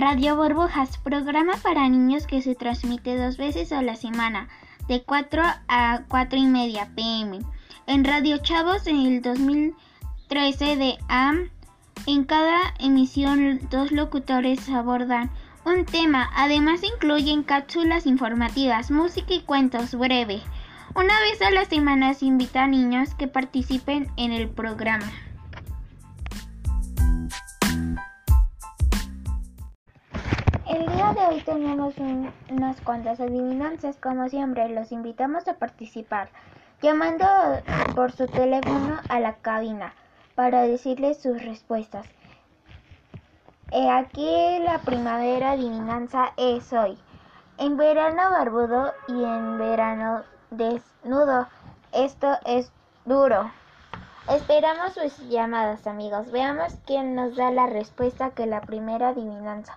Radio Burbujas, programa para niños que se transmite dos veces a la semana, de 4 a 4 y media pm. En Radio Chavos en el 2013 de AM, en cada emisión dos locutores abordan un tema, además incluyen cápsulas informativas, música y cuentos breves. Una vez a la semana se invita a niños que participen en el programa. El día de hoy tenemos unas cuantas adivinanzas, como siempre, los invitamos a participar, llamando por su teléfono a la cabina para decirles sus respuestas. Eh, aquí la primavera adivinanza es hoy. En verano barbudo y en verano desnudo. Esto es duro. Esperamos sus llamadas, amigos. Veamos quién nos da la respuesta que la primera adivinanza.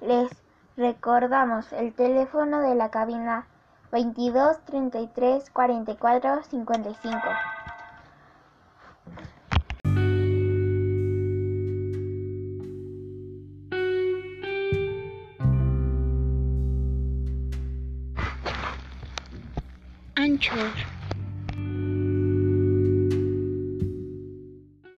Les recordamos el teléfono de la cabina 22 33 44 55. Anchor